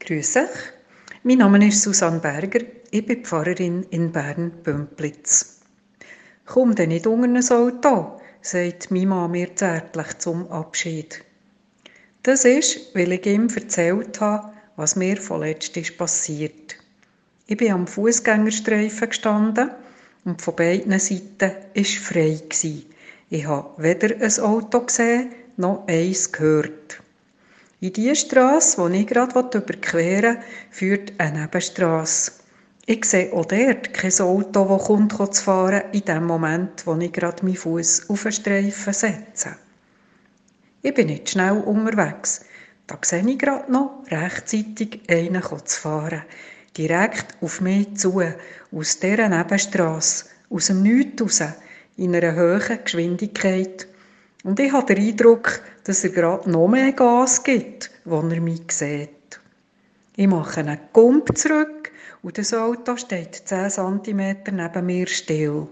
Grüß euch. Mein Name ist Susanne Berger. Ich bin Pfarrerin in Bern-Bümplitz. Komm denn nicht unter ein Auto, sagt Mama mir zärtlich zum Abschied. Das ist, weil ich ihm erzählt habe, was mir vorletzt ist passiert. Ich bin am Fußgängerstreifen gestanden und von beiden Seiten war frei. Ich habe weder ein Auto gesehen noch eins gehört. In die Straße, die ich gerade überqueren will, führt eine Nebenstrasse. Ich sehe auch dort kein Auto, das kommt zu fahren, in dem Moment, wo ich gerade meinen Fuß auf den Streifen setze. Ich bin nicht schnell unterwegs. Da sehe ich gerade noch rechtzeitig einen zu fahren. Direkt auf mich zu, aus dieser Nebenstrasse, aus dem Nichts raus, in einer hohen Geschwindigkeit. Und ich habe den Eindruck, dass er gerade noch mehr Gas gibt, wenn er mich sieht. Ich mache einen Gump zurück und das Auto steht 10 cm neben mir still.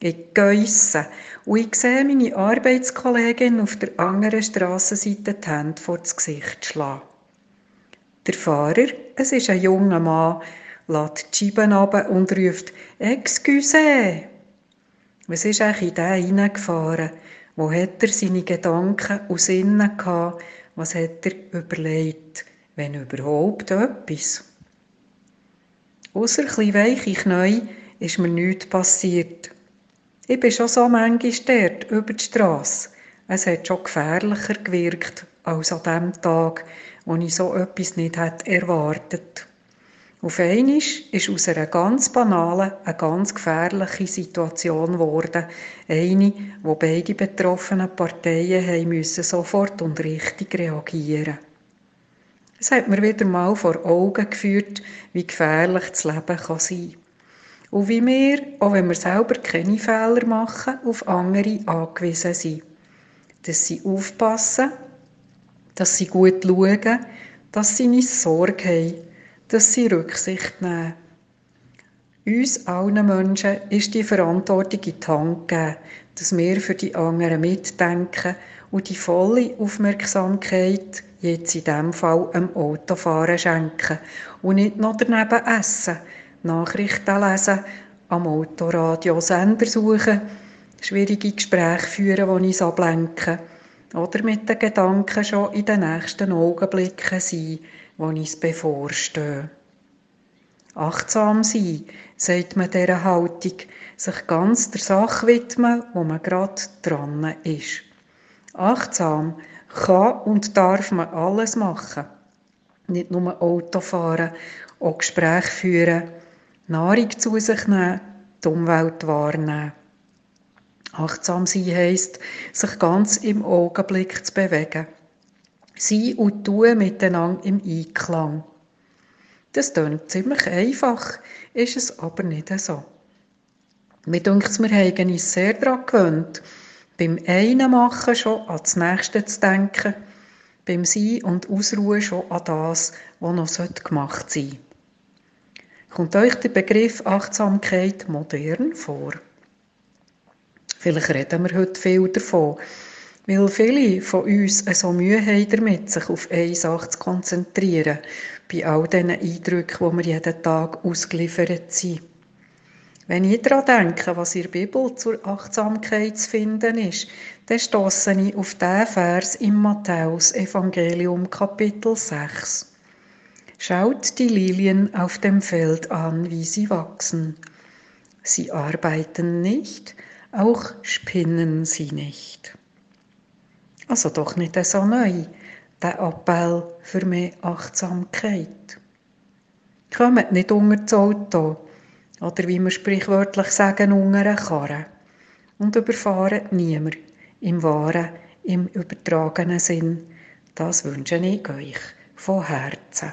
Ich geisse und ich sehe meine Arbeitskollegin auf der anderen Strassenseite die Hände vor das Gesicht schlagen. Der Fahrer, es ist ein junger Mann, lässt die Scheiben runter und ruft «Excuse!» Was ist eigentlich in den hineingefahren? Wo hat er seine Gedanken und Sinne gehabt? Was hat er überlegt? Wenn überhaupt etwas. Ausser ein weiche Knie ist mir nichts passiert. Ich bin schon so manchmal dort, über die Strasse. Es hat schon gefährlicher gewirkt als an dem Tag, wo ich so etwas nicht hätte erwartet auf einmal ist aus einer ganz banalen eine ganz gefährliche Situation geworden. Eine, wo beide betroffenen Parteien haben müssen sofort und richtig reagieren Es hat mir wieder mal vor Augen geführt, wie gefährlich das Leben kann sein Und wie wir, auch wenn wir selber keine Fehler machen, auf andere angewiesen sind. Dass sie aufpassen, dass sie gut schauen, dass sie nicht Sorge haben dass sie Rücksicht nehmen. Uns allen Menschen ist die Verantwortung in die Hand gegeben, dass wir für die anderen mitdenken und die volle Aufmerksamkeit jetzt in diesem Fall am Autofahren schenken und nicht noch daneben essen, Nachrichten lesen, am Autoradio Sender suchen, schwierige Gespräche führen, die uns ablenken oder mit den Gedanken schon in den nächsten Augenblicken sein, die uns bevorstehen. Achtsam sein, sagt man dieser Haltung, sich ganz der Sache widmen, wo man gerade dran ist. Achtsam kann und darf man alles machen. Nicht nur Auto fahren, auch Gespräche führen, Nahrung zu sich nehmen, die Umwelt wahrnehmen. Achtsam sein heisst, sich ganz im Augenblick zu bewegen. Sein und Tun miteinander im Einklang. Das klingt ziemlich einfach, ist es aber nicht so. Mir denkt, wir haben uns sehr daran gewöhnt, beim einen Machen schon an das Nächste zu denken, beim Sein und Ausruhen schon an das, was noch gemacht sein sollte. Kommt euch der Begriff Achtsamkeit modern vor? Vielleicht reden wir heute viel davon, weil viele von uns so Mühe haben damit, sich auf eine Sache zu konzentrieren, bei all diesen Eindrücken, die wir jeden Tag ausgeliefert sind. Wenn ich daran denke, was in der Bibel zur Achtsamkeit zu finden ist, dann stosse ich auf diesen Vers im Matthäus-Evangelium, Kapitel 6. Schaut die Lilien auf dem Feld an, wie sie wachsen. Sie arbeiten nicht, auch spinnen sie nicht. Also doch nicht so neu, der Appell für mehr Achtsamkeit. Kommt nicht unter das Auto oder wie wir sprichwörtlich sagen, unter eine Karre und überfahren niemand im wahren, im übertragenen Sinn. Das wünsche ich euch von Herzen.